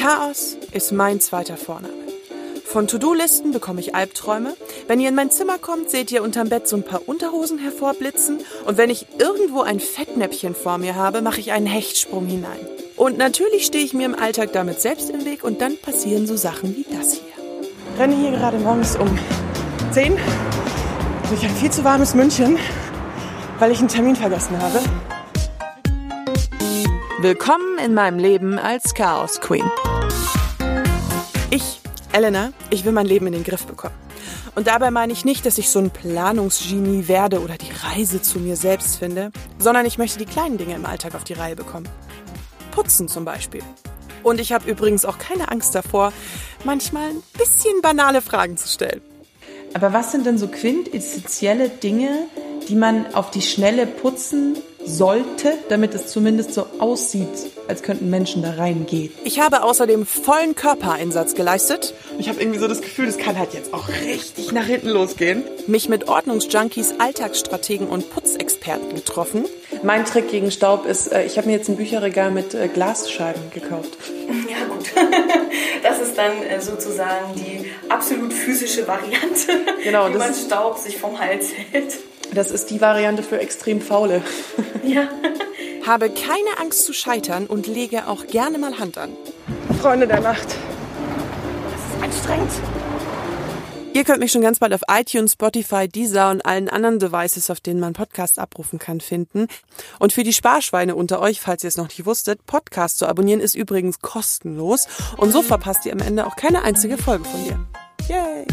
Chaos ist mein zweiter Vorname. Von To-Do-Listen bekomme ich Albträume. Wenn ihr in mein Zimmer kommt, seht ihr unterm Bett so ein paar Unterhosen hervorblitzen. Und wenn ich irgendwo ein Fettnäpfchen vor mir habe, mache ich einen Hechtsprung hinein. Und natürlich stehe ich mir im Alltag damit selbst im Weg und dann passieren so Sachen wie das hier. Ich renne hier gerade morgens um 10 durch ein viel zu warmes München, weil ich einen Termin vergessen habe. Willkommen in meinem Leben als Chaos Queen. Ich Elena, ich will mein Leben in den Griff bekommen. Und dabei meine ich nicht, dass ich so ein Planungsgenie werde oder die Reise zu mir selbst finde, sondern ich möchte die kleinen Dinge im Alltag auf die Reihe bekommen. Putzen zum Beispiel. Und ich habe übrigens auch keine Angst davor, manchmal ein bisschen banale Fragen zu stellen. Aber was sind denn so quintessentielle Dinge, die man auf die Schnelle putzen sollte, damit es zumindest so aussieht, als könnten Menschen da reingehen. Ich habe außerdem vollen Körpereinsatz geleistet. Ich habe irgendwie so das Gefühl, das kann halt jetzt auch richtig nach hinten losgehen. Mich mit Ordnungsjunkies, Alltagsstrategen und Putzexperten getroffen. Mein Trick gegen Staub ist, äh, ich habe mir jetzt ein Bücherregal mit äh, Glasscheiben gekauft. Ja gut, das ist dann äh, sozusagen die absolut physische Variante, genau, wie man Staub sich vom Hals hält. Das ist die Variante für extrem faule. Ja. Habe keine Angst zu scheitern und lege auch gerne mal Hand an. Freunde der Nacht. Das ist anstrengend. Ihr könnt mich schon ganz bald auf iTunes, Spotify, Deezer und allen anderen Devices, auf denen man Podcasts abrufen kann, finden. Und für die Sparschweine unter euch, falls ihr es noch nicht wusstet, Podcast zu abonnieren ist übrigens kostenlos. Und so verpasst ihr am Ende auch keine einzige Folge von dir. Yay!